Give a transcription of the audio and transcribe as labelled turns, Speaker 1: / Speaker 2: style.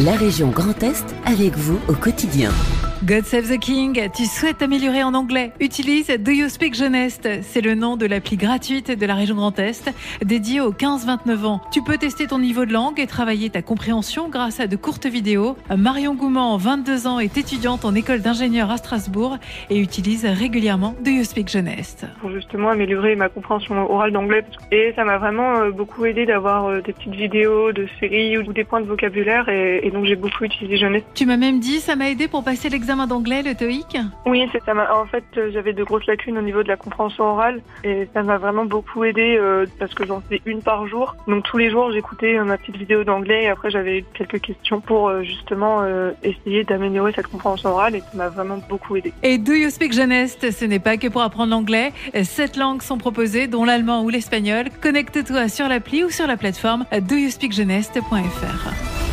Speaker 1: la région Grand Est avec vous au quotidien.
Speaker 2: God Save the King, tu souhaites t'améliorer en anglais? Utilise Do You Speak Jeunesse C'est le nom de l'appli gratuite de la région Grand Est, dédiée aux 15-29 ans. Tu peux tester ton niveau de langue et travailler ta compréhension grâce à de courtes vidéos. Marion Gouman, 22 ans, est étudiante en école d'ingénieur à Strasbourg et utilise régulièrement Do You Speak Jeunesse.
Speaker 3: Pour justement améliorer ma compréhension orale d'anglais. Et ça m'a vraiment euh, beaucoup aidé d'avoir euh, des petites vidéos de séries ou des points de vocabulaire et, et donc j'ai beaucoup utilisé Jeunesse.
Speaker 2: Tu m'as même dit, ça m'a aidé pour passer l'examen d'anglais, le TOEIC
Speaker 3: Oui, c'est ça. En fait, euh, j'avais de grosses lacunes au niveau de la compréhension orale et ça m'a vraiment beaucoup aidé euh, parce que j'en faisais une par jour. Donc tous les jours, j'écoutais euh, ma petite vidéo d'anglais et après j'avais quelques questions pour justement essayer d'améliorer cette compréhension orale et ça m'a vraiment beaucoup aidé.
Speaker 2: Et Do You Speak Jeunesse, ce n'est pas que pour apprendre l'anglais. Sept langues sont proposées, dont l'allemand ou l'espagnol. Connecte-toi sur l'appli ou sur la plateforme doyouspeakjeunesse.fr.